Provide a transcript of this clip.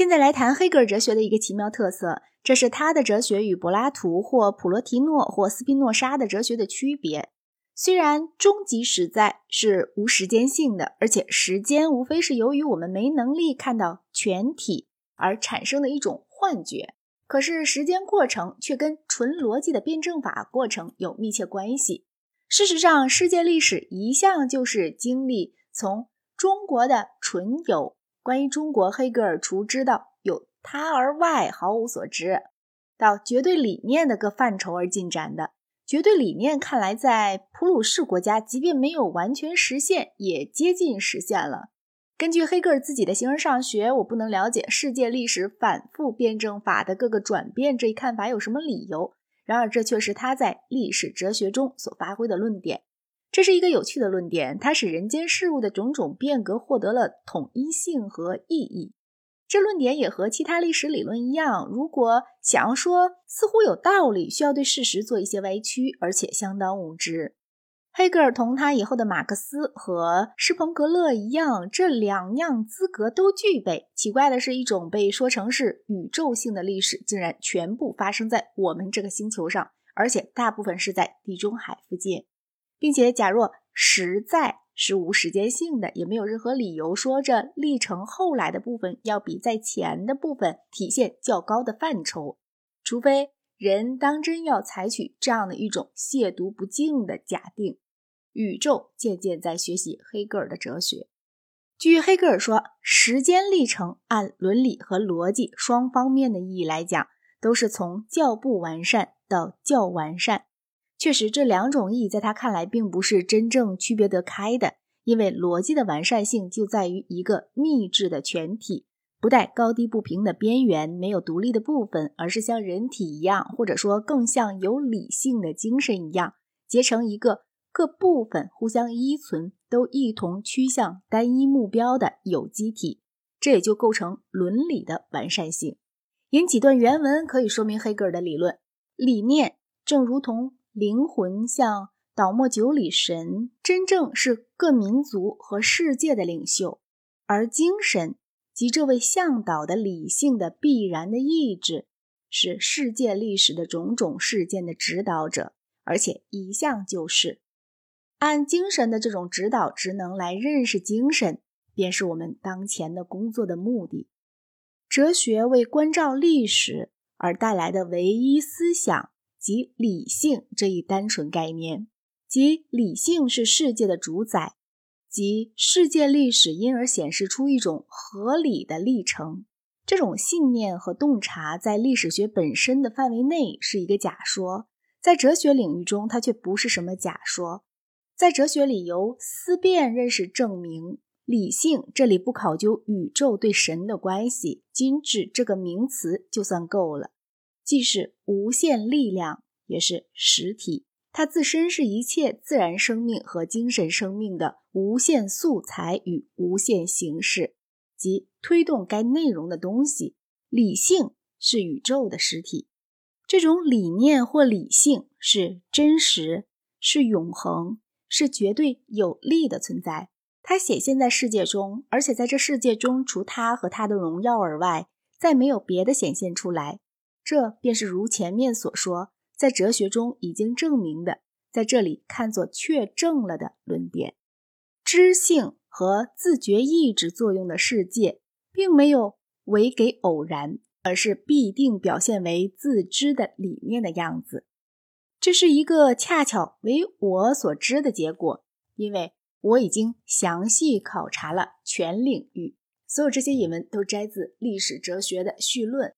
现在来谈黑格尔哲学的一个奇妙特色，这是他的哲学与柏拉图或普罗提诺或斯宾诺莎的哲学的区别。虽然终极实在是无时间性的，而且时间无非是由于我们没能力看到全体而产生的一种幻觉，可是时间过程却跟纯逻辑的辩证法过程有密切关系。事实上，世界历史一向就是经历从中国的纯有。关于中国，黑格尔除知道有他而外毫无所知，到绝对理念的各范畴而进展的。绝对理念看来，在普鲁士国家，即便没有完全实现，也接近实现了。根据黑格尔自己的形而上学，我不能了解世界历史反复辩证法的各个转变这一看法有什么理由。然而，这却是他在历史哲学中所发挥的论点。这是一个有趣的论点，它使人间事物的种种变革获得了统一性和意义。这论点也和其他历史理论一样，如果想要说似乎有道理，需要对事实做一些歪曲，而且相当无知。黑格尔同他以后的马克思和施彭格勒一样，这两样资格都具备。奇怪的是，一种被说成是宇宙性的历史，竟然全部发生在我们这个星球上，而且大部分是在地中海附近。并且，假若实在是无时间性的，也没有任何理由说这历程后来的部分要比在前的部分体现较高的范畴，除非人当真要采取这样的一种亵渎不敬的假定。宇宙渐渐在学习黑格尔的哲学。据黑格尔说，时间历程按伦理和逻辑双方面的意义来讲，都是从较不完善到较完善。确实，这两种意义在他看来并不是真正区别得开的，因为逻辑的完善性就在于一个密制的全体，不带高低不平的边缘，没有独立的部分，而是像人体一样，或者说更像有理性的精神一样，结成一个各部分互相依存，都一同趋向单一目标的有机体，这也就构成伦理的完善性。引几段原文可以说明黑格尔的理论理念，正如同。灵魂像倒墨九里神，真正是各民族和世界的领袖；而精神即这位向导的理性的必然的意志，是世界历史的种种事件的指导者，而且一向就是按精神的这种指导职能来认识精神，便是我们当前的工作的目的。哲学为关照历史而带来的唯一思想。即理性这一单纯概念，即理性是世界的主宰，即世界历史因而显示出一种合理的历程。这种信念和洞察在历史学本身的范围内是一个假说，在哲学领域中它却不是什么假说。在哲学里，由思辨认识证明理性，这里不考究宇宙对神的关系，仅指这个名词就算够了。既是无限力量，也是实体。它自身是一切自然生命和精神生命的无限素材与无限形式，即推动该内容的东西。理性是宇宙的实体，这种理念或理性是真实，是永恒，是绝对有力的存在。它显现在世界中，而且在这世界中，除它和它的荣耀而外，再没有别的显现出来。这便是如前面所说，在哲学中已经证明的，在这里看作确证了的论点：知性和自觉意志作用的世界，并没有为给偶然，而是必定表现为自知的理念的样子。这是一个恰巧为我所知的结果，因为我已经详细考察了全领域。所有这些引文都摘自《历史哲学的绪论》。